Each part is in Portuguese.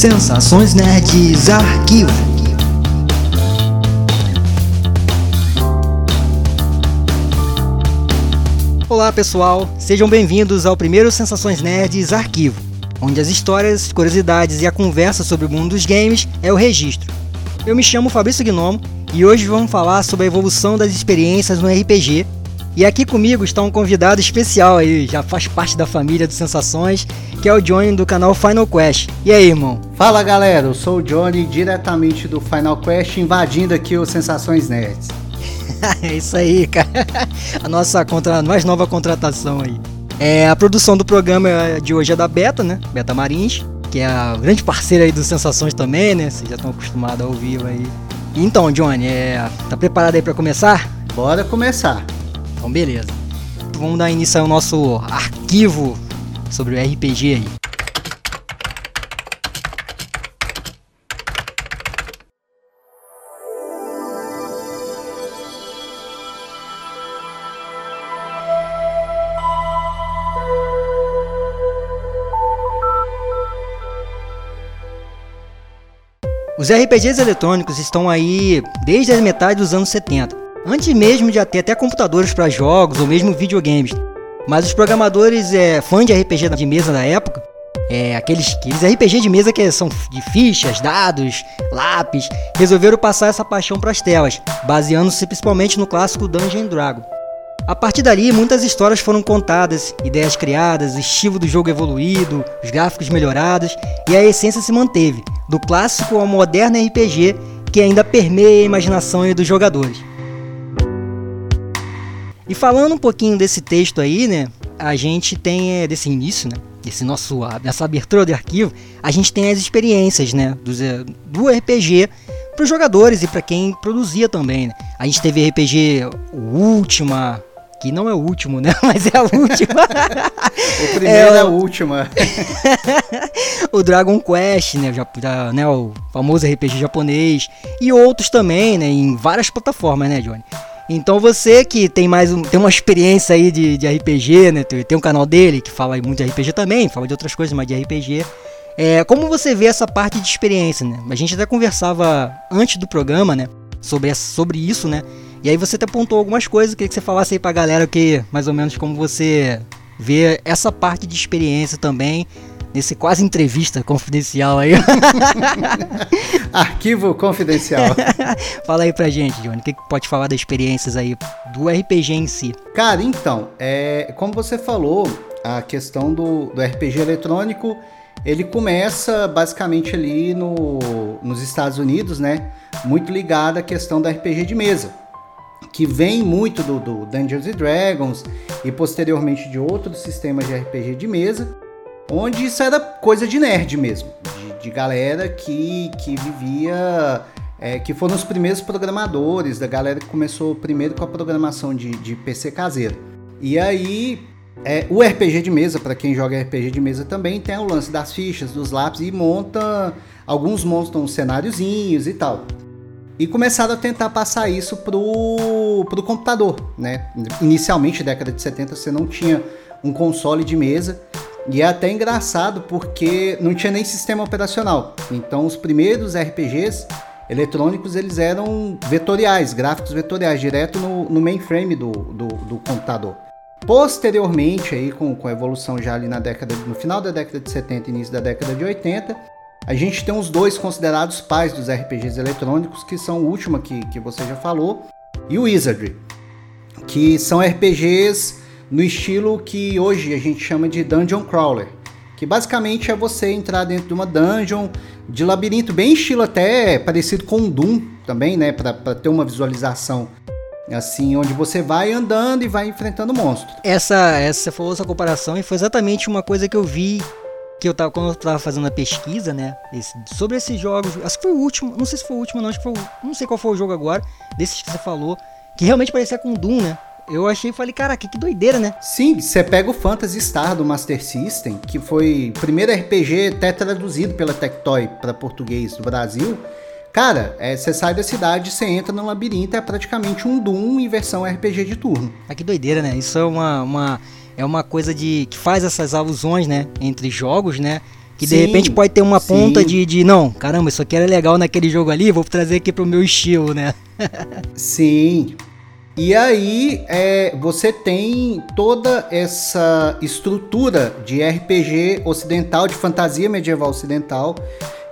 Sensações Nerds Arquivo. Olá pessoal, sejam bem-vindos ao primeiro Sensações Nerds Arquivo, onde as histórias, curiosidades e a conversa sobre o mundo dos games é o registro. Eu me chamo Fabrício Gnomo e hoje vamos falar sobre a evolução das experiências no RPG e aqui comigo está um convidado especial aí, já faz parte da família do Sensações, que é o Johnny do canal Final Quest. E aí, irmão? Fala galera, eu sou o Johnny, diretamente do Final Quest, invadindo aqui o Sensações Nerds. é isso aí, cara. A nossa contra... mais nova contratação aí. É, a produção do programa de hoje é da Beta, né? Beta Marins, que é a grande parceira aí do Sensações também, né? Vocês já estão acostumados a ouvir aí. Então, Johnny, é... tá preparado aí para começar? Bora começar. Então, beleza. Vamos dar início ao nosso arquivo sobre o RPG aí. Os RPGs eletrônicos estão aí desde a metade dos anos 70 antes mesmo de ter até computadores para jogos ou mesmo videogames. Mas os programadores é, fãs de RPG de mesa da época, é, aqueles, aqueles RPG de mesa que são de fichas, dados, lápis, resolveram passar essa paixão para as telas, baseando-se principalmente no clássico Dungeon Dragon. A partir dali, muitas histórias foram contadas, ideias criadas, o estilo do jogo evoluído, os gráficos melhorados e a essência se manteve, do clássico ao moderno RPG que ainda permeia a imaginação dos jogadores. E falando um pouquinho desse texto aí, né? A gente tem é, desse início, né? Esse nosso essa abertura de arquivo, a gente tem as experiências, né? Do, do RPG para os jogadores e para quem produzia também. Né? A gente teve RPG o Última, que não é o último, né? Mas é a última. o primeiro é, é a última. o Dragon Quest, né? Já, né? O famoso RPG japonês e outros também, né? Em várias plataformas, né, Johnny? Então você que tem mais um, tem uma experiência aí de, de RPG, né? Tem, tem um canal dele que fala muito de RPG também, fala de outras coisas, mas de RPG. É, como você vê essa parte de experiência, né? A gente até conversava antes do programa, né? Sobre, sobre isso, né? E aí você até apontou algumas coisas, queria que você falasse aí pra galera que mais ou menos como você vê essa parte de experiência também nesse quase entrevista confidencial aí. Arquivo confidencial. Fala aí pra gente, Johnny, o que, que pode falar das experiências aí do RPG em si? Cara, então, é, como você falou, a questão do, do RPG eletrônico, ele começa basicamente ali no, nos Estados Unidos, né? Muito ligado à questão do RPG de mesa que vem muito do, do Dungeons Dragons e posteriormente de outros sistemas de RPG de mesa, onde isso era coisa de nerd mesmo, de, de galera que, que vivia, é, que foram os primeiros programadores, da galera que começou primeiro com a programação de, de PC caseiro. E aí, é, o RPG de mesa, para quem joga RPG de mesa também, tem o lance das fichas, dos lápis e monta. Alguns montam cenáriozinhos e tal. E começaram a tentar passar isso pro, pro computador, né? Inicialmente, década de 70, você não tinha um console de mesa. E é até engraçado porque não tinha nem sistema operacional. Então os primeiros RPGs eletrônicos eles eram vetoriais, gráficos vetoriais, direto no, no mainframe do, do, do, computador. Posteriormente, aí, com, com a evolução já ali na década, no final da década de 70 início da década de 80, a gente tem os dois considerados pais dos RPGs eletrônicos, que são o último que, que você já falou, e o Wizardry, que são RPGs no estilo que hoje a gente chama de Dungeon Crawler, que basicamente é você entrar dentro de uma dungeon de labirinto, bem estilo até parecido com Doom também, né, para ter uma visualização assim, onde você vai andando e vai enfrentando monstros. Essa, essa foi essa comparação e foi exatamente uma coisa que eu vi que eu tava quando eu tava fazendo a pesquisa, né, esse, sobre esses jogos, acho que foi o último, não sei se foi o último não, acho que foi, não sei qual foi o jogo agora, desses que você falou, que realmente parecia com Doom, né? Eu achei e falei, caraca, que doideira, né? Sim, você pega o Phantasy Star do Master System, que foi o primeiro RPG até traduzido pela Tectoy para português do Brasil. Cara, é, você sai da cidade, você entra no labirinto, é praticamente um Doom em versão RPG de turno. Ah, que doideira, né? Isso é uma, uma, é uma coisa de que faz essas alusões, né, entre jogos, né? Que Sim. de repente pode ter uma ponta de, de, não, caramba, isso aqui era legal naquele jogo ali, vou trazer aqui pro meu estilo, né? Sim. E aí é, você tem toda essa estrutura de RPG ocidental, de fantasia medieval ocidental,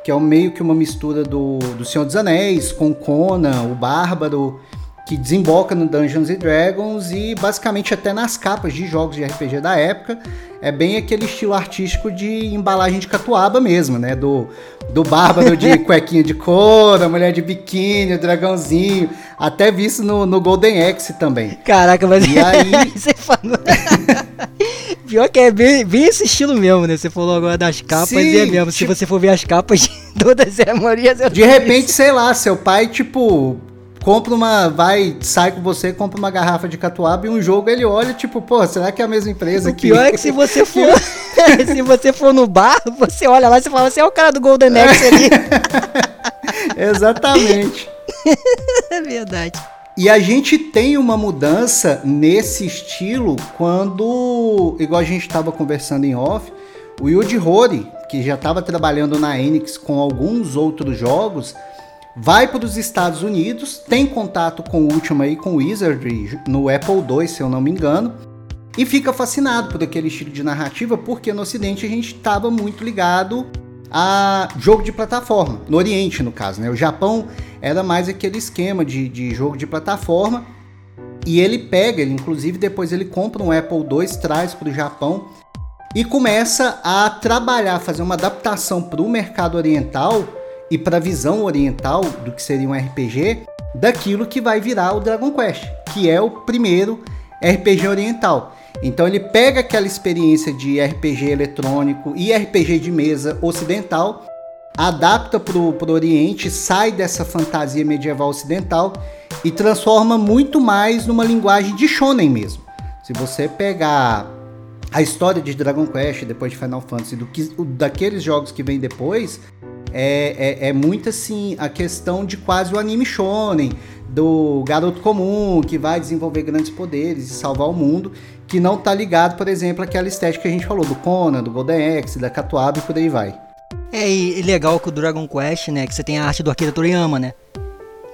que é meio que uma mistura do, do Senhor dos Anéis com Conan, o Bárbaro, que desemboca no Dungeons Dragons e basicamente até nas capas de jogos de RPG da época é bem aquele estilo artístico de embalagem de catuaba mesmo, né? Do, do bárbaro de cuequinha de couro, a mulher de biquíni, o dragãozinho, até visto no, no Golden Axe também. Caraca, mas e aí... você falou... Pior que é bem, bem, esse estilo mesmo, né? Você falou agora das capas Sim, e é mesmo. Se tipo você for ver as capas de todas as Marias... De repente, sei lá, seu pai, tipo, compra uma. Vai, sai com você, compra uma garrafa de catuaba e um jogo ele olha, tipo, pô, será que é a mesma empresa aqui? O pior é que se você for. se você for no bar, você olha lá e você fala, você é o cara do Golden Axe ali. Exatamente. é verdade. E a gente tem uma mudança nesse estilo quando, igual a gente estava conversando em off, o Yuji Horii, que já estava trabalhando na Enix com alguns outros jogos, vai para os Estados Unidos, tem contato com o último aí, com o Wizardry, no Apple II, se eu não me engano, e fica fascinado por aquele estilo de narrativa, porque no Ocidente a gente estava muito ligado a jogo de plataforma, no Oriente no caso, né? O Japão era mais aquele esquema de, de jogo de plataforma, e ele pega, ele inclusive depois ele compra um Apple II, traz para o Japão e começa a trabalhar, fazer uma adaptação para o mercado oriental e para a visão oriental do que seria um RPG, daquilo que vai virar o Dragon Quest, que é o primeiro RPG oriental. Então ele pega aquela experiência de RPG eletrônico e RPG de mesa ocidental, adapta para o Oriente, sai dessa fantasia medieval ocidental e transforma muito mais numa linguagem de shonen mesmo. Se você pegar a história de Dragon Quest, depois de Final Fantasy, do que, daqueles jogos que vem depois, é, é, é muito assim a questão de quase o anime shonen, do garoto comum que vai desenvolver grandes poderes e salvar o mundo, que não tá ligado, por exemplo, àquela estética que a gente falou, do Conan, do Golden Axe, da Catuaba e por aí vai. É, e legal com o Dragon Quest, né, que você tem a arte do Akira Toriyama, né,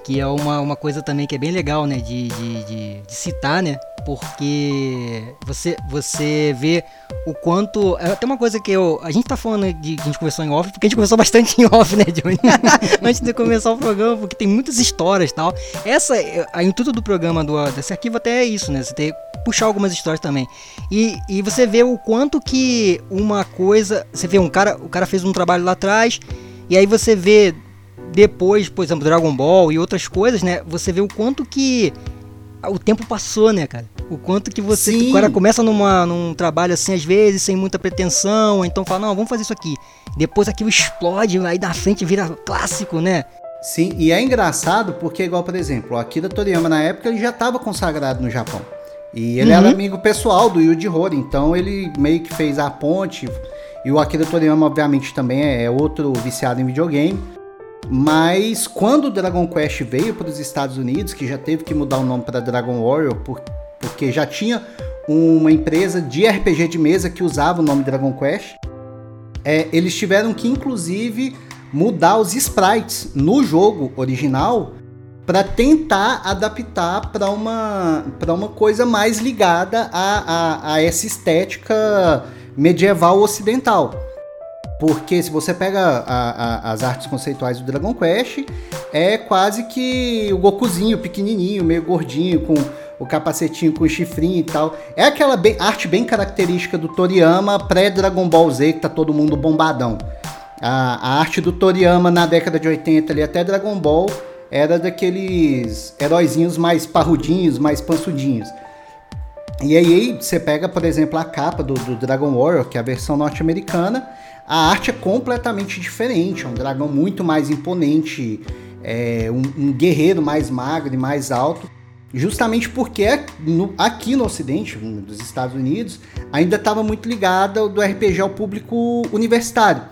que é uma, uma coisa também que é bem legal, né, de, de, de, de citar, né, porque você, você vê o quanto. Até uma coisa que eu. A gente tá falando de que a gente conversou em off, porque a gente conversou bastante em off, né, Johnny? Antes de começar o programa, porque tem muitas histórias e tal. Essa, a intuito do programa do, desse arquivo até é isso, né? Você tem puxar algumas histórias também. E, e você vê o quanto que uma coisa. Você vê um cara. O cara fez um trabalho lá atrás. E aí você vê depois, por exemplo, Dragon Ball e outras coisas, né? Você vê o quanto que o tempo passou, né, cara? O quanto que você. Sim. O cara começa numa, num trabalho assim, às vezes, sem muita pretensão, então fala, não, vamos fazer isso aqui. Depois aquilo explode, aí da frente vira clássico, né? Sim, e é engraçado porque, igual, por exemplo, o Akira Toriyama na época ele já estava consagrado no Japão. E ele uhum. era amigo pessoal do Yuji Horii, então ele meio que fez a ponte. E o Akira Toriyama, obviamente, também é outro viciado em videogame. Mas quando o Dragon Quest veio para os Estados Unidos, que já teve que mudar o nome para Dragon Warrior, por, porque já tinha uma empresa de RPG de mesa que usava o nome Dragon Quest, é, eles tiveram que inclusive mudar os sprites no jogo original para tentar adaptar para uma, uma coisa mais ligada a, a, a essa estética medieval ocidental. Porque se você pega a, a, as artes conceituais do Dragon Quest, é quase que o Gokuzinho pequenininho, meio gordinho, com o capacetinho com chifrinho e tal. É aquela bem, arte bem característica do Toriyama pré-Dragon Ball Z, que tá todo mundo bombadão. A, a, arte do Toriyama na década de 80 ali até Dragon Ball era daqueles heróizinhos mais parrudinhos, mais pansudinhos. E aí você pega, por exemplo, a capa do, do Dragon Warrior, que é a versão norte-americana, a arte é completamente diferente, é um dragão muito mais imponente, é um, um guerreiro mais magro e mais alto, justamente porque no, aqui no Ocidente, nos Estados Unidos, ainda estava muito ligada do RPG ao público universitário.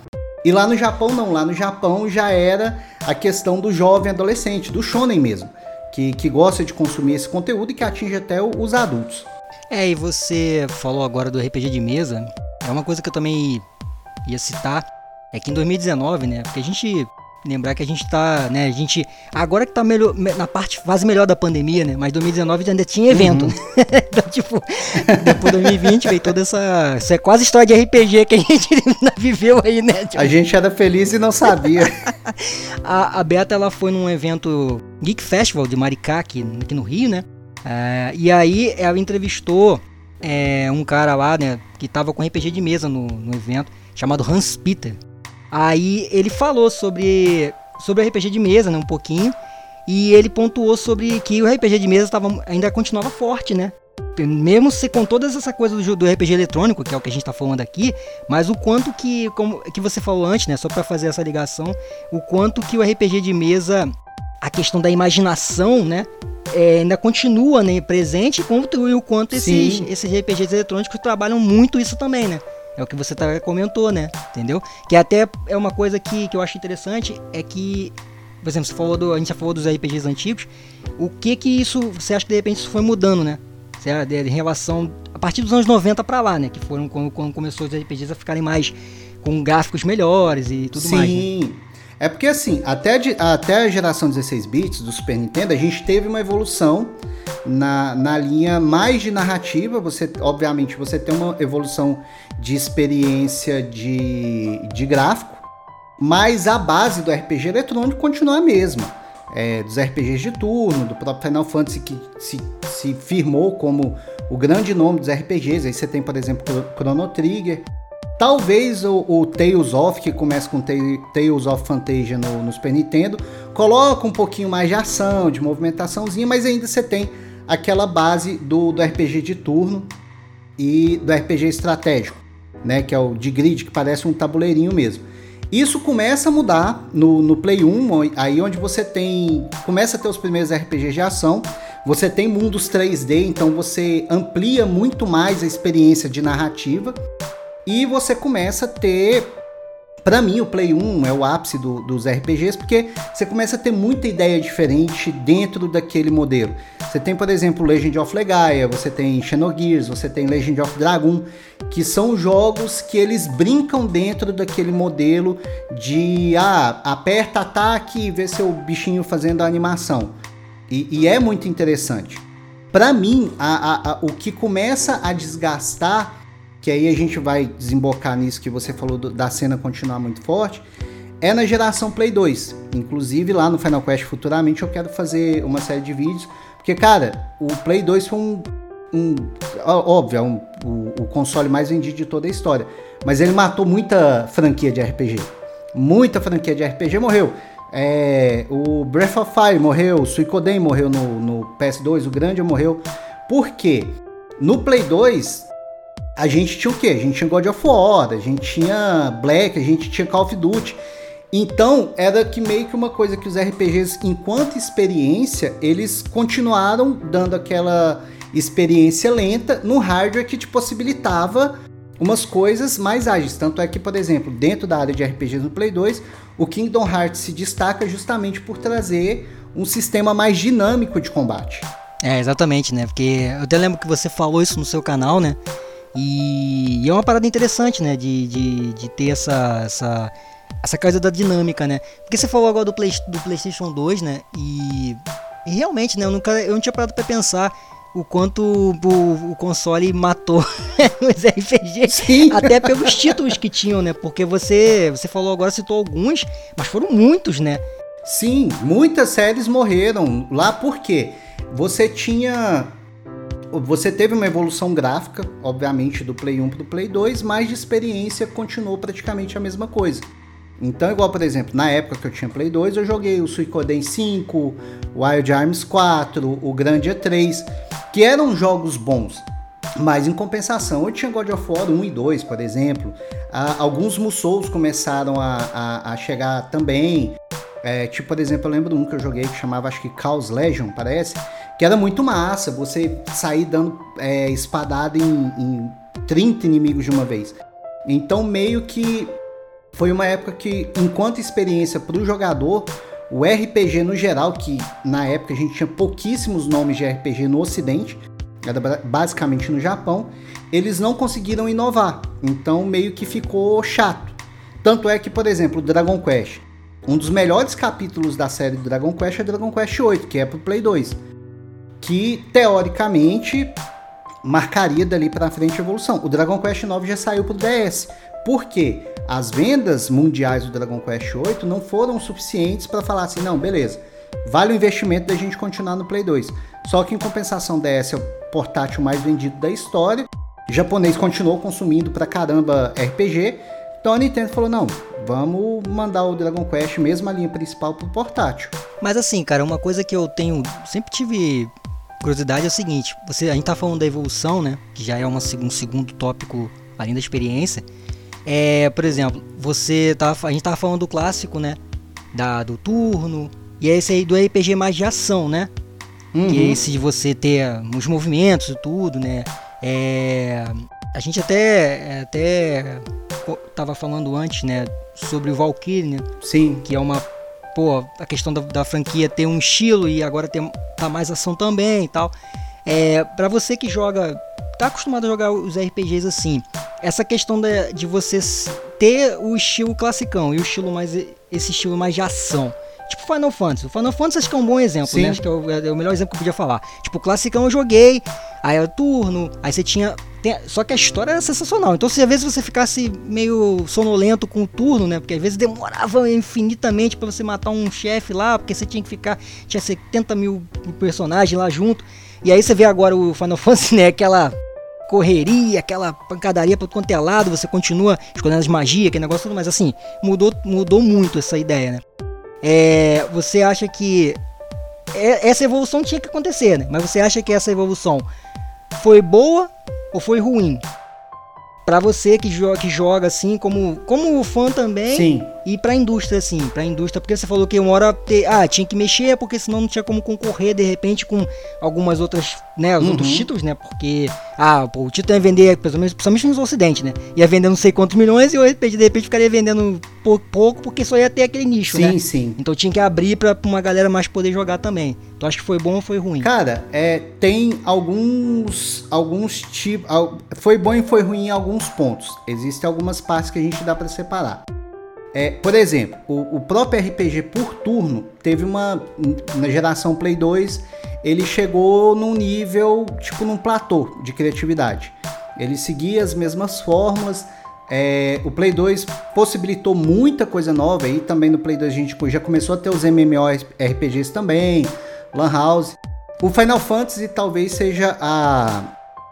E lá no Japão não, lá no Japão já era a questão do jovem adolescente, do shonen mesmo, que, que gosta de consumir esse conteúdo e que atinge até os adultos. É, e você falou agora do RPG de mesa, é uma coisa que eu também ia citar, é que em 2019, né? Porque a gente lembrar que a gente tá, né, a gente agora que tá melhor, na parte fase melhor da pandemia, né? Mas 2019 ainda tinha evento. Uhum. Né? então, tipo, depois de 2020 veio toda essa, essa é quase história de RPG que a gente viveu aí, né? Tipo... A gente era feliz e não sabia. a, a Beta ela foi num evento Geek Festival de Maricá aqui, aqui no Rio, né? Uh, e aí ela entrevistou é, um cara lá, né, que tava com RPG de mesa no, no evento, chamado Hans Peter. Aí ele falou sobre, sobre RPG de mesa, né, um pouquinho, e ele pontuou sobre que o RPG de mesa tava, ainda continuava forte, né? Mesmo se com todas essa coisa do, do, RPG eletrônico, que é o que a gente está falando aqui, mas o quanto que, como que você falou antes, né, só para fazer essa ligação, o quanto que o RPG de mesa, a questão da imaginação, né, é, ainda continua né, presente, e o quanto esses, esses RPGs eletrônicos trabalham muito isso também, né? É o que você tá, comentou, né? Entendeu? Que até é uma coisa que, que eu acho interessante, é que, por exemplo, você falou do, a gente já falou dos RPGs antigos, o que que isso, você acha que de repente isso foi mudando, né? Em relação, a partir dos anos 90 para lá, né? Que foram quando, quando começou os RPGs a ficarem mais, com gráficos melhores e tudo Sim. mais. Sim, né? É porque assim, até, de, até a geração 16 bits do Super Nintendo, a gente teve uma evolução na, na linha mais de narrativa, você obviamente você tem uma evolução de experiência de, de gráfico, mas a base do RPG eletrônico continua a mesma. É, dos RPGs de turno, do próprio Final Fantasy que se, se firmou como o grande nome dos RPGs. Aí você tem, por exemplo, Chrono Trigger. Talvez o, o Tales of, que começa com Tales of Fantasia no, no Super Nintendo, coloca um pouquinho mais de ação, de movimentaçãozinha, mas ainda você tem aquela base do, do RPG de turno e do RPG estratégico, né? Que é o de grid, que parece um tabuleirinho mesmo. Isso começa a mudar no, no Play 1, aí onde você tem. Começa a ter os primeiros RPGs de ação. Você tem mundos 3D, então você amplia muito mais a experiência de narrativa. E você começa a ter para mim, o Play 1 é o ápice do, dos RPGs porque você começa a ter muita ideia diferente dentro daquele modelo. Você tem, por exemplo, Legend of Legaia, você tem Xenogears, você tem Legend of Dragon, que são jogos que eles brincam dentro daquele modelo de ah, aperta ataque e vê seu bichinho fazendo a animação. E, e é muito interessante. Para mim, a, a, a, o que começa a desgastar que aí a gente vai desembocar nisso que você falou do, da cena continuar muito forte, é na geração Play 2. Inclusive lá no Final Quest futuramente eu quero fazer uma série de vídeos, porque cara, o Play 2 foi um, um óbvio, é um, o, o console mais vendido de toda a história, mas ele matou muita franquia de RPG. Muita franquia de RPG morreu. É, o Breath of Fire morreu, o Suicoden morreu no, no PS2, o Grande morreu. Por quê? No Play 2, a gente tinha o quê? A gente tinha God of War, a gente tinha Black, a gente tinha Call of Duty. Então, era que meio que uma coisa que os RPGs, enquanto experiência, eles continuaram dando aquela experiência lenta no hardware que te possibilitava umas coisas mais ágeis. Tanto é que, por exemplo, dentro da área de RPGs no Play 2, o Kingdom Hearts se destaca justamente por trazer um sistema mais dinâmico de combate. É, exatamente, né? Porque eu até lembro que você falou isso no seu canal, né? E, e é uma parada interessante, né? De, de, de ter essa, essa, essa coisa da dinâmica, né? Porque você falou agora do, Play, do PlayStation 2, né? E, e realmente, né? Eu, nunca, eu não tinha parado pra pensar o quanto o, o console matou os RPGs, Sim. até pelos títulos que tinham, né? Porque você, você falou agora, citou alguns, mas foram muitos, né? Sim, muitas séries morreram lá porque você tinha você teve uma evolução gráfica, obviamente, do Play 1 para o Play 2, mas de experiência continuou praticamente a mesma coisa. Então, igual, por exemplo, na época que eu tinha Play 2, eu joguei o Suicoden 5, o Wild Arms 4, o Grandia 3, que eram jogos bons. Mas em compensação, eu tinha God of War 1 e 2, por exemplo. Ah, alguns Musous começaram a, a, a chegar também. É, tipo, por exemplo, eu lembro um que eu joguei que chamava, acho que Chaos Legion, parece que era muito massa você sair dando é, espadada em, em 30 inimigos de uma vez. Então, meio que foi uma época que, enquanto experiência para o jogador, o RPG no geral, que na época a gente tinha pouquíssimos nomes de RPG no Ocidente, era basicamente no Japão, eles não conseguiram inovar. Então, meio que ficou chato. Tanto é que, por exemplo, Dragon Quest. Um dos melhores capítulos da série do Dragon Quest é Dragon Quest 8, que é pro Play 2. Que, teoricamente, marcaria dali pra frente a evolução. O Dragon Quest 9 já saiu pro DS. Por quê? As vendas mundiais do Dragon Quest 8 não foram suficientes para falar assim, não, beleza, vale o investimento da gente continuar no Play 2. Só que em compensação, DS é o portátil mais vendido da história. O japonês continuou consumindo pra caramba RPG. Então a Nintendo falou: não, vamos mandar o Dragon Quest, mesmo a linha principal, pro portátil. Mas assim, cara, uma coisa que eu tenho. Sempre tive curiosidade é o seguinte: você, a gente tá falando da evolução, né? Que já é uma, um segundo tópico além da experiência. É, por exemplo, você tá, a gente tava falando do clássico, né? Da, do turno. E é esse aí do RPG mais de ação, né? Uhum. Que é esse de você ter os movimentos e tudo, né? É, a gente até, até tava falando antes, né? Sobre o Valkyrie, né? Sim. Que é uma. Pô, a questão da, da franquia ter um estilo e agora tem, tá mais ação também e tal. É, para você que joga tá acostumado a jogar os RPGs assim, essa questão de, de você ter o estilo classicão e o estilo mais esse estilo mais de ação. Tipo Final Fantasy. O Final Fantasy acho que é um bom exemplo, Sim. né? Acho que é o, é o, melhor exemplo que eu podia falar. Tipo, classicão eu joguei, aí era turno, aí você tinha. Tem, só que a história era sensacional. Então, se às vezes você ficasse meio sonolento com o turno, né? Porque às vezes demorava infinitamente para você matar um chefe lá, porque você tinha que ficar. Tinha 70 mil personagens lá junto. E aí você vê agora o Final Fantasy, né? Aquela correria, aquela pancadaria para quanto é lado, você continua escolhendo as magias, aquele negócio tudo, mas assim, mudou, mudou muito essa ideia, né? É, você acha que essa evolução tinha que acontecer, né? Mas você acha que essa evolução foi boa ou foi ruim? para você que joga, que joga assim, como, como fã também. Sim. E pra indústria, assim, pra indústria, porque você falou que uma hora ter, ah, tinha que mexer, porque senão não tinha como concorrer de repente com algumas outras, né, os uhum. outros títulos, né? Porque, ah, pô, o título ia vender, principalmente no Ocidente, né? Ia vender não sei quantos milhões e o RPG de repente ficaria vendendo pouco, pouco porque só ia ter aquele nicho, sim, né? Sim, sim. Então tinha que abrir pra, pra uma galera mais poder jogar também. Tu acha que foi bom ou foi ruim? Cara, é, tem alguns, alguns tipos, foi bom e foi ruim em alguns pontos. Existem algumas partes que a gente dá para separar. É, por exemplo, o, o, próprio RPG por turno teve uma. Na geração Play 2, ele chegou num nível, tipo num platô de criatividade. Ele seguia as mesmas fórmulas. É, o Play 2 possibilitou muita coisa nova. Aí também no Play 2 a gente já começou a ter os MMORPGs também, Lan House. O Final Fantasy talvez seja a,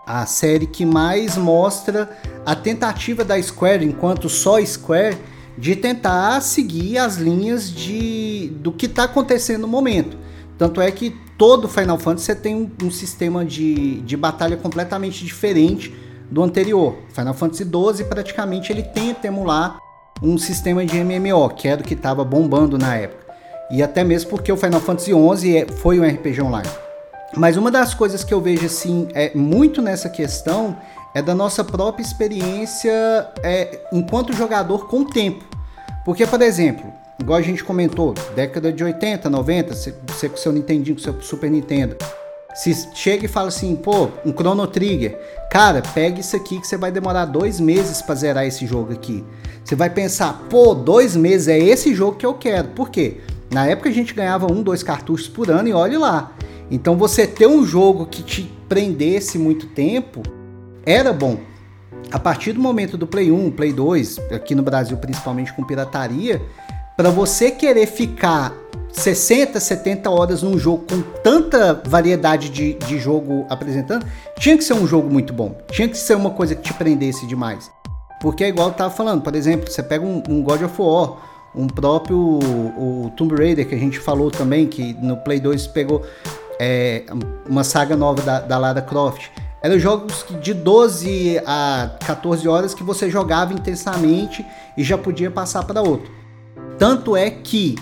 a série que mais mostra a tentativa da Square, enquanto só Square, de tentar seguir as linhas de, do que está acontecendo no momento. Tanto é que todo Final Fantasy você tem um, um, sistema de, de batalha completamente diferente do anterior. Final Fantasy XII praticamente ele tenta emular um sistema de MMO, que era o que estava bombando na época. E até mesmo porque o Final Fantasy XI é, foi um RPG online. Mas uma das coisas que eu vejo assim é muito nessa questão é da nossa própria experiência é, enquanto jogador com o tempo. Porque, por exemplo, igual a gente comentou, década de 80, 90, você com seu Nintendinho, com seu Super Nintendo, se chega e fala assim, pô, um Chrono Trigger, cara, pega isso aqui que você vai demorar dois meses para zerar esse jogo aqui. Você vai pensar, pô, dois meses é esse jogo que eu quero. Por quê? Na época a gente ganhava um, dois cartuchos por ano e olhe lá. Então você ter um jogo que te prendesse muito tempo era bom. A partir do momento do Play 1, Play 2, aqui no Brasil principalmente com pirataria, para você querer ficar 60, 70 horas num jogo com tanta variedade de, de jogo apresentando, tinha que ser um jogo muito bom. Tinha que ser uma coisa que te prendesse demais. Porque é igual eu tava falando, por exemplo, você pega um, um God of War, um próprio o Tomb Raider que a gente falou também, que no Play 2 pegou é, uma saga nova da, da Lara Croft. Eram jogos de 12 a 14 horas que você jogava intensamente e já podia passar para outro. Tanto é que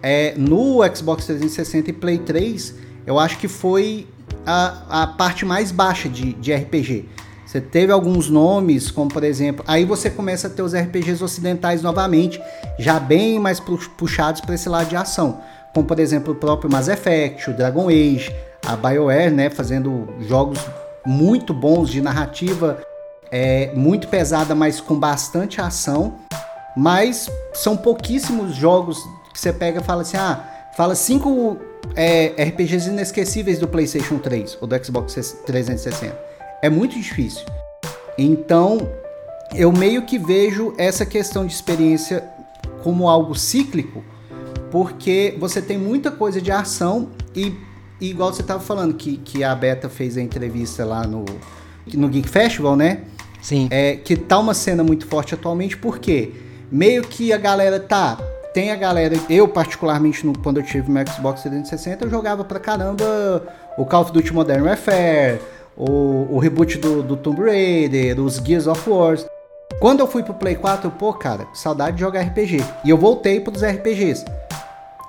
é, no Xbox 360 e Play 3, eu acho que foi a, a parte mais baixa de, de RPG. Você teve alguns nomes, como por exemplo, aí você começa a ter os RPGs ocidentais novamente, já bem mais puxados para esse lado de ação, como por exemplo o próprio Mass Effect, o Dragon Age, a BioWare, né, fazendo jogos muito bons de narrativa é, muito pesada, mas com bastante ação. mas são pouquíssimos jogos que você pega e fala assim: ah, fala cinco é, RPGs inesquecíveis do PlayStation 3 ou do Xbox 360. É muito difícil. Então, eu meio que vejo essa questão de experiência como algo cíclico, porque você tem muita coisa de ação e, e igual você estava falando, que, que a Beta fez a entrevista lá no, no Geek Festival, né? Sim. É, que tá uma cena muito forte atualmente, porque meio que a galera tá. Tem a galera, eu particularmente, no, quando eu tive meu Xbox 360, eu jogava pra caramba o Call of Duty Modern Warfare, o, o reboot do, do Tomb Raider, os Gears of War. Quando eu fui pro Play 4, eu, pô, cara, saudade de jogar RPG. E eu voltei pros RPGs.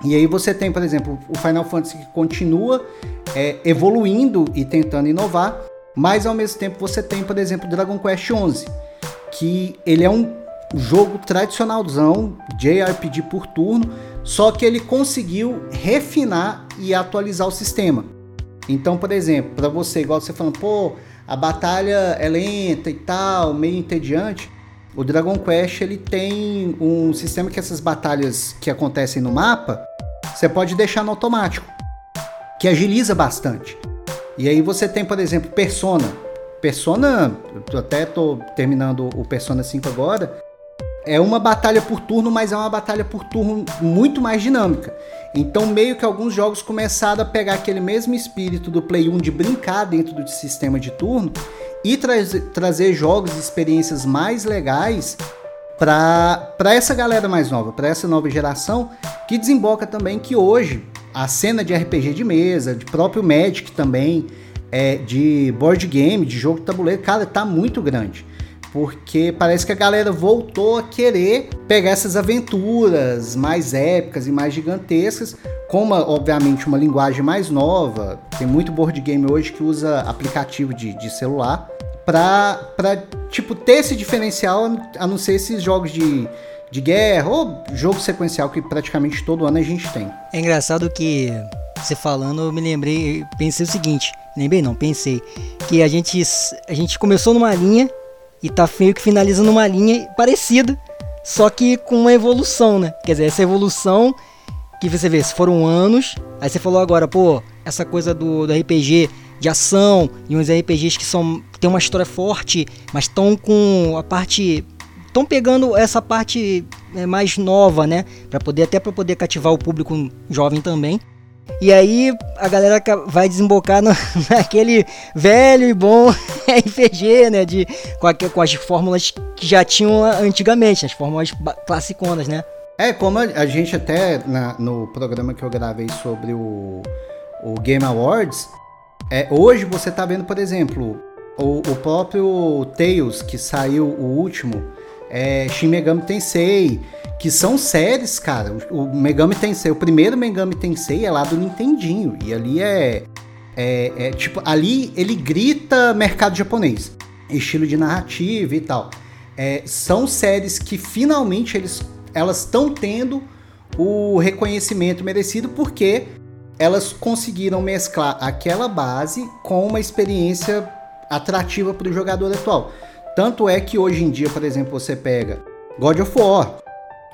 E aí você tem, por exemplo, o Final Fantasy que continua é, evoluindo e tentando inovar, mas ao mesmo tempo você tem, por exemplo, Dragon Quest XI, que ele é um jogo tradicionalzão, JRPG por turno, só que ele conseguiu refinar e atualizar o sistema. Então, por exemplo, para você, igual você falando, pô, a batalha é lenta e tal, meio entediante. O Dragon Quest ele tem um sistema que essas batalhas que acontecem no mapa, você pode deixar no automático, que agiliza bastante. E aí você tem, por exemplo, Persona. Persona, eu até tô terminando o Persona 5 agora, é uma batalha por turno, mas é uma batalha por turno muito mais dinâmica. Então, meio que alguns jogos começaram a pegar aquele mesmo espírito do Play 1 de brincar dentro do sistema de turno e tra trazer jogos e experiências mais legais para essa galera mais nova, para essa nova geração, que desemboca também que hoje a cena de RPG de mesa, de próprio Magic também, é, de board game, de jogo de tabuleiro, cara, tá muito grande porque parece que a galera voltou a querer pegar essas aventuras mais épicas e mais gigantescas, com uma, obviamente uma linguagem mais nova. Tem muito board game hoje que usa aplicativo de, de celular para tipo ter esse diferencial, a não ser esses jogos de, de guerra ou jogo sequencial que praticamente todo ano a gente tem. É engraçado que você falando, eu me lembrei, pensei o seguinte, lembrei não, pensei que a gente a gente começou numa linha e tá meio que finalizando uma linha parecida, só que com uma evolução, né? Quer dizer, essa evolução que você vê, se foram anos, aí você falou agora, pô, essa coisa do, do RPG de ação e uns RPGs que são tem uma história forte, mas estão com a parte estão pegando essa parte é, mais nova, né, para poder até para poder cativar o público jovem também. E aí a galera vai desembocar no, naquele velho e bom RPG, né? De, com, a, com, as fórmulas que já tinham antigamente, as fórmulas classiconas, né? É, como a, gente até na, no programa que eu gravei sobre o, o Game Awards, é, hoje você tá vendo, por exemplo, o, o próprio Tails, que saiu o último, é, Shin Megami Tensei, que são séries, cara. O Megami Tensei, o primeiro Megami Tensei é lá do Nintendinho. E ali é, é, é, tipo, ali ele grita mercado japonês, estilo de narrativa e tal. É, são séries que finalmente eles, elas estão tendo o reconhecimento merecido porque elas conseguiram mesclar aquela base com uma experiência atrativa para o jogador atual. Tanto é que hoje em dia, por exemplo, você pega God of War,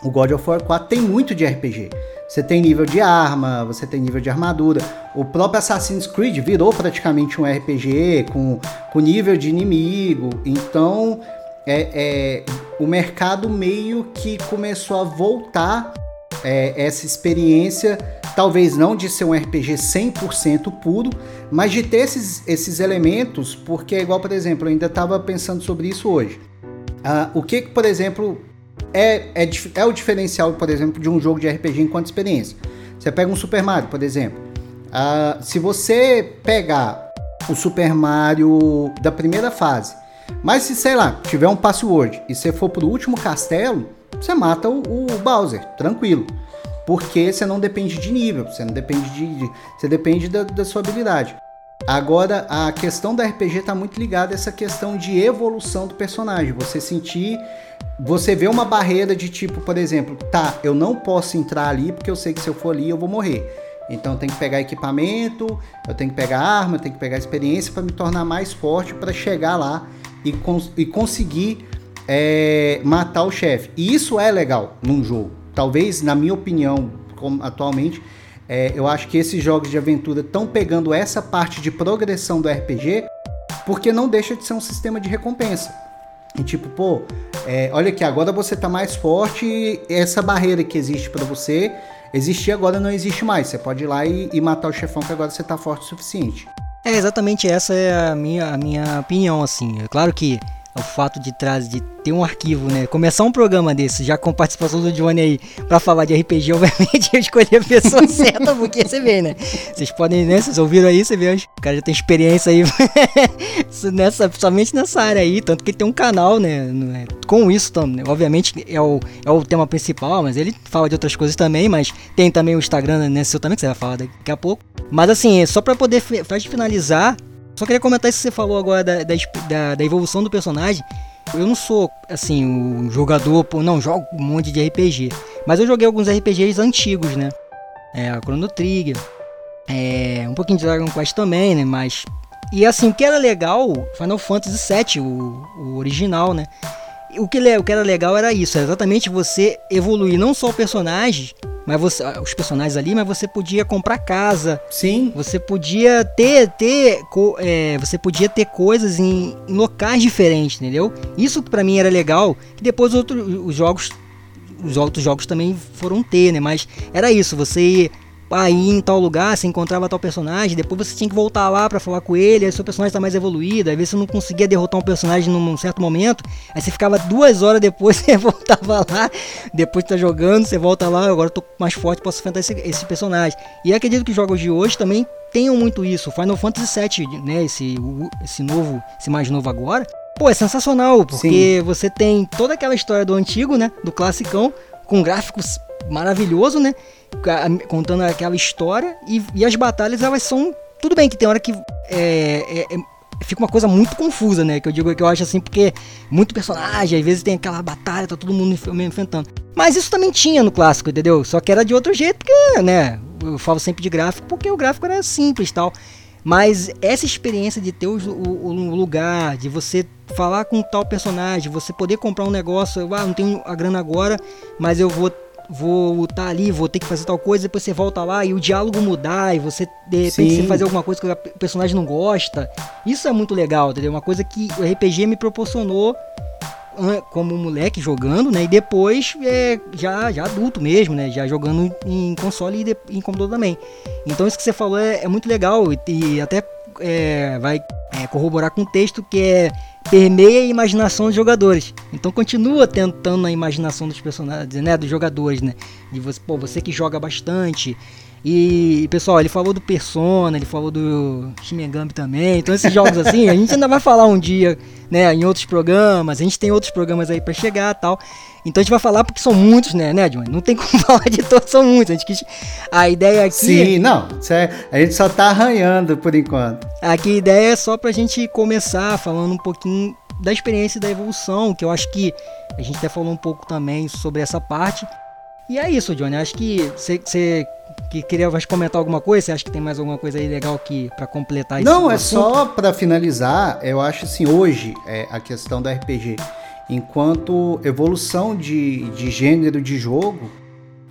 o God of War 4 tem muito de RPG. Você tem nível de arma, você tem nível de armadura. O próprio Assassin's Creed virou praticamente um RPG com, com nível de inimigo. Então, é, é, o mercado meio que começou a voltar é, essa experiência, talvez não de ser um RPG 100% puro, mas de ter esses, esses elementos, porque é igual, por exemplo, eu ainda estava pensando sobre isso hoje. Uh, o que, por exemplo, é, é, é o diferencial, por exemplo, de um jogo de RPG enquanto experiência. Você pega um Super Mario, por exemplo. Uh, se você pegar o Super Mario da primeira fase, mas se, sei lá, tiver um password e você for pro último castelo, você mata o, o Bowser, tranquilo. Porque você não depende de nível, você não depende de. de você depende da, da sua habilidade. Agora, a questão da RPG está muito ligada a essa questão de evolução do personagem. Você sentir. Você vê uma barreira de tipo, por exemplo, tá, eu não posso entrar ali porque eu sei que se eu for ali eu vou morrer. Então eu tenho que pegar equipamento, eu tenho que pegar arma, eu tenho que pegar experiência para me tornar mais forte para chegar lá e, cons e conseguir é, matar o chefe. E isso é legal num jogo. Talvez, na minha opinião, atualmente, é, eu acho que esses jogos de aventura estão pegando essa parte de progressão do RPG, porque não deixa de ser um sistema de recompensa. E tipo, pô, é, olha aqui, agora você tá mais forte, essa barreira que existe para você, existia agora não existe mais. Você pode ir lá e, e matar o chefão que agora você tá forte o suficiente. É, exatamente essa é a minha, a minha opinião, assim. É claro que o fato de trás de ter um arquivo, né? Começar um programa desse, já com participação do Johnny aí, pra falar de RPG, obviamente eu escolhi a pessoa certa, porque você vê, né? Vocês podem, né? Vocês ouviram aí, você vê, o cara já tem experiência aí, nessa, somente nessa área aí, tanto que ele tem um canal, né? É, com isso também, né? obviamente é o, é o tema principal, mas ele fala de outras coisas também, mas tem também o Instagram, né? Seu também, que você vai falar daqui a pouco. Mas assim, só pra poder, pra finalizar, só queria comentar isso que você falou agora da, da, da, evolução do personagem. Eu não sou, assim, um jogador, não jogo um monte de RPG. Mas eu joguei alguns RPGs antigos, né? É, a Chrono Trigger. É, um pouquinho de Dragon Quest também, né? Mas. E assim, o que era legal, Final Fantasy VII, o, o original, né? O que, o que era legal era isso, era exatamente você evoluir não só o personagem, mas você, ah, os personagens ali, mas você podia comprar casa. Sim. Você podia ter, ter é, você podia ter coisas em, em, locais diferentes, entendeu? Isso para mim era legal. Que depois outro, os jogos, os outros jogos também foram ter, né? Mas era isso. Você aí em tal lugar, você encontrava tal personagem, depois você tinha que voltar lá para falar com ele, aí seu personagem tá mais evoluído, às vezes você não conseguia derrotar um personagem num certo momento, aí você ficava duas horas depois, você voltava lá, depois de tá jogando, você volta lá, agora eu tô mais forte, posso enfrentar esse, esse personagem. E acredito que os jogos de hoje também tenham muito isso. Final Fantasy VII, né, esse, esse novo, esse mais novo agora, pô, é sensacional, porque Sim. você tem toda aquela história do antigo, né, do classicão, com gráficos maravilhoso, né? contando aquela história e, e, as batalhas elas são tudo bem que tem hora que é, é, é, fica uma coisa muito confusa, né? Que eu digo que eu acho assim porque muito personagem, às vezes tem aquela batalha, tá todo mundo enfrentando. Mas isso também tinha no clássico, entendeu? Só que era de outro jeito, porque, né? Eu falo sempre de gráfico porque o gráfico era simples e tal. Mas essa experiência de ter o, o, o, lugar, de você falar com tal personagem, você poder comprar um negócio, ah, não tenho a grana agora, mas eu vou vou lutar ali, vou ter que fazer tal coisa, depois você volta lá e o diálogo mudar e você de repente você fazer alguma coisa que o personagem não gosta. Isso é muito legal, entendeu? Uma coisa que o RPG me proporcionou como moleque jogando, né? E depois é, já, já adulto mesmo, né? Já jogando em console e em computador também. Então isso que você falou é, é muito legal e, e até é, vai é, corroborar com o texto que é permeia a imaginação dos jogadores. Então continua tentando a imaginação dos personagens, né, dos jogadores, né? De você, pô, você que joga bastante. E, pessoal, ele falou do Persona, ele falou do Shimengami também. Então esses jogos assim, a gente ainda vai falar um dia, né, em outros programas. A gente tem outros programas aí para chegar, tal. Então a gente vai falar porque são muitos, né, né? Não tem como falar de todos, são muitos. A, gente quis... a ideia aqui. Sim, não. É... A gente só tá arranhando por enquanto. Aqui a ideia é só pra gente começar falando um pouquinho da experiência da evolução, que eu acho que a gente até falou um pouco também sobre essa parte. E é isso, Johnny. Acho que você que queria comentar alguma coisa. Você acha que tem mais alguma coisa aí legal que para completar isso? Não, é assunto? só para finalizar. Eu acho assim hoje é, a questão da RPG enquanto evolução de, de gênero de jogo,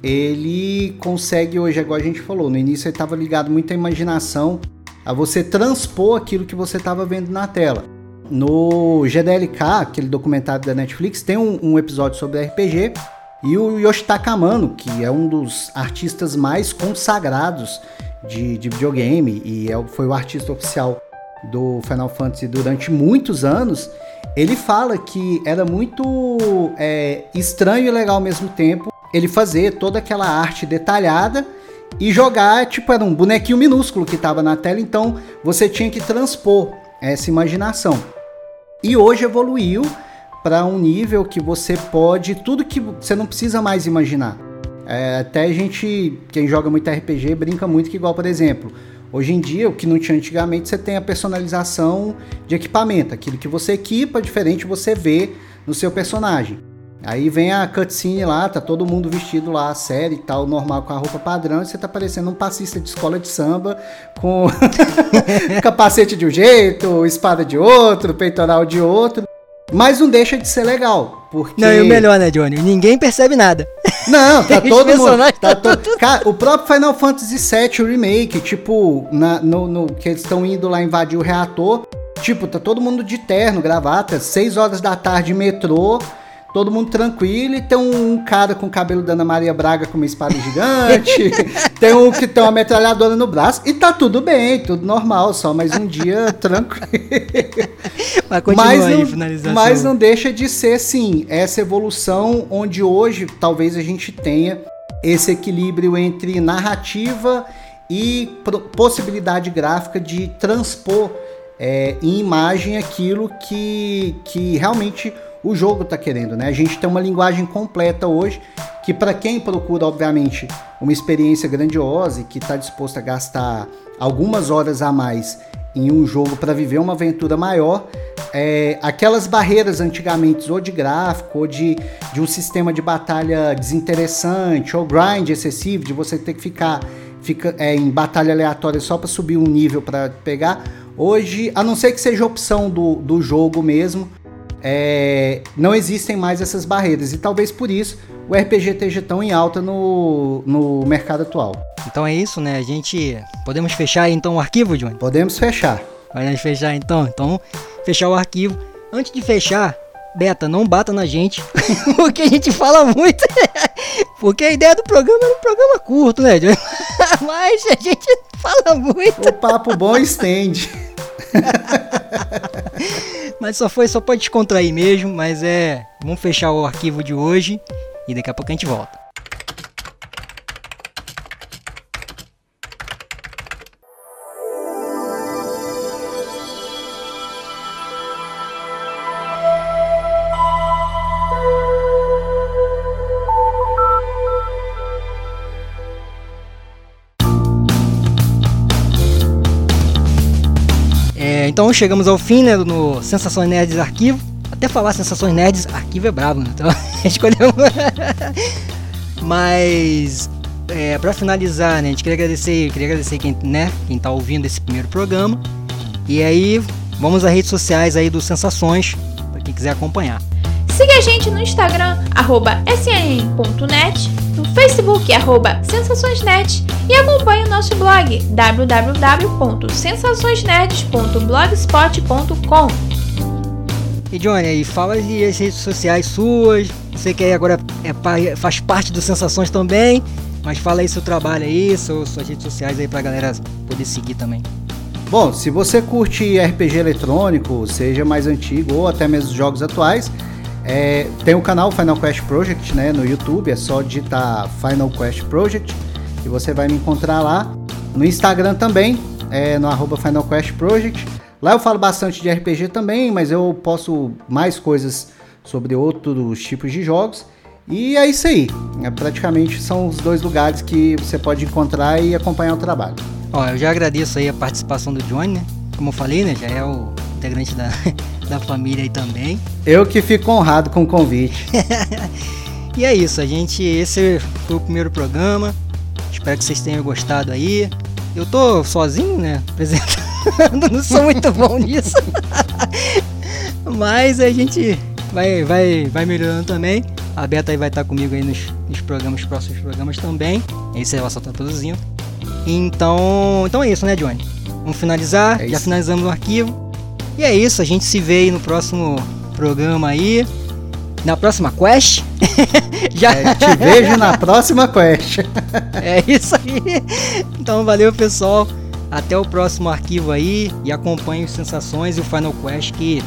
ele consegue hoje, igual a gente falou, no início ele estava ligado muito à imaginação, a você transpor aquilo que você estava vendo na tela. No GDLK, aquele documentário da Netflix, tem um, um episódio sobre RPG e o Yoshitaka Amano, que é um dos artistas mais consagrados de, de videogame e é, foi o artista oficial do Final Fantasy durante muitos anos, ele fala que era muito é, estranho e legal ao mesmo tempo ele fazer toda aquela arte detalhada e jogar, tipo, era um bonequinho minúsculo que estava na tela, então você tinha que transpor essa imaginação. E hoje evoluiu para um nível que você pode, tudo que você não precisa mais imaginar. É, até a gente, quem joga muito RPG, brinca muito que, igual, por exemplo, Hoje em dia, o que não tinha antigamente, você tem a personalização de equipamento. Aquilo que você equipa, diferente você vê no seu personagem. Aí vem a cutscene lá, tá todo mundo vestido lá, série e tal, normal, com a roupa padrão, e você tá parecendo um passista de escola de samba, com capacete de um jeito, espada de outro, peitoral de outro. Mas não deixa de ser legal. Porque... Não, e o melhor, né, Johnny? Ninguém percebe nada. Não, tá todo mundo. Tá to... Cara, o próprio Final Fantasy VII, o remake, tipo, na, no, no que eles estão indo lá invadir o reator. Tipo, tá todo mundo de terno, gravata, 6 horas da tarde, metrô todo mundo tranquilo e tem um cara com o cabelo da Ana Maria Braga com uma espada gigante, tem um que tem uma metralhadora no braço e tá tudo bem, tudo normal, só mais um dia tranquilo. Mas, mas, aí, não, mas não deixa de ser, sim, essa evolução onde hoje talvez a gente tenha esse equilíbrio entre narrativa e possibilidade gráfica de transpor é, em imagem aquilo que, que realmente o jogo está querendo, né? A gente tem uma linguagem completa hoje que para quem procura, obviamente, uma experiência grandiosa e que está disposto a gastar algumas horas a mais em um jogo para viver uma aventura maior, é, aquelas barreiras antigamente, ou de gráfico, ou de, de um sistema de batalha desinteressante, ou grind excessivo, de você ter que ficar fica, é, em batalha aleatória só para subir um nível para pegar. Hoje, a não ser que seja opção do, do jogo mesmo, é, não existem mais essas barreiras. E talvez por isso o RPG esteja tão em alta no, no mercado atual. Então é isso, né? A gente. Podemos fechar então o arquivo, Johnny? Podemos fechar. Podemos fechar então. Então, fechar o arquivo. Antes de fechar, Beta, não bata na gente, porque a gente fala muito. porque a ideia do programa era um programa curto, né? Mas a gente fala muito. O papo bom estende. Mas só foi só pode descontrair mesmo, mas é, vamos fechar o arquivo de hoje e daqui a pouco a gente volta. Então chegamos ao fim né, no Sensações Nerds Arquivo. Até falar Sensações Nerds Arquivo é brabo, né? Então escolhemos. Mas é, para finalizar, né, a gente queria agradecer, queria agradecer quem, né, quem tá ouvindo esse primeiro programa. E aí, vamos às redes sociais aí do Sensações, para quem quiser acompanhar. Siga a gente no Instagram, arroba sn.net, no Facebook, arroba sensaçõesnet e acompanhe o nosso blog, www.sensaçõesnerds.blogspot.com E Johnny, aí fala as redes sociais suas, você que agora é, faz parte do Sensações também, mas fala aí seu trabalho aí, suas redes sociais aí pra galera poder seguir também. Bom, se você curte RPG eletrônico, seja mais antigo ou até mesmo jogos atuais, é, tem o canal Final Quest Project né, no YouTube, é só digitar Final Quest Project e você vai me encontrar lá. No Instagram também, é, no arroba Final Quest Project. Lá eu falo bastante de RPG também, mas eu posto mais coisas sobre outros tipos de jogos. E é isso aí. É, praticamente são os dois lugares que você pode encontrar e acompanhar o trabalho. Ó, eu já agradeço aí a participação do Johnny, né? Como eu falei, né? Já é o integrante da, da família aí também. Eu que fico honrado com o convite. e é isso, a gente. Esse foi o primeiro programa. Espero que vocês tenham gostado aí. Eu tô sozinho, né? Apresentando, não sou muito bom nisso. Mas a gente vai, vai, vai melhorando também. A Beta aí vai estar comigo aí nos, nos programas, próximos programas também. Esse ela só tá produzindo. Então, então é isso, né, Johnny? Vamos finalizar. É Já finalizamos o arquivo. E é isso, a gente se vê aí no próximo programa aí. Na próxima quest. Já é, te vejo na próxima quest. é isso aí. Então valeu, pessoal. Até o próximo arquivo aí e acompanhe os sensações e o Final Quest que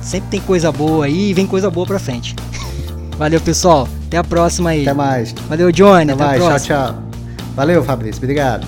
sempre tem coisa boa aí e vem coisa boa pra frente. Valeu, pessoal. Até a próxima aí. Até mais. Valeu, Johnny. Até, até mais. Tchau, tchau. Valeu, Fabrício. Obrigado.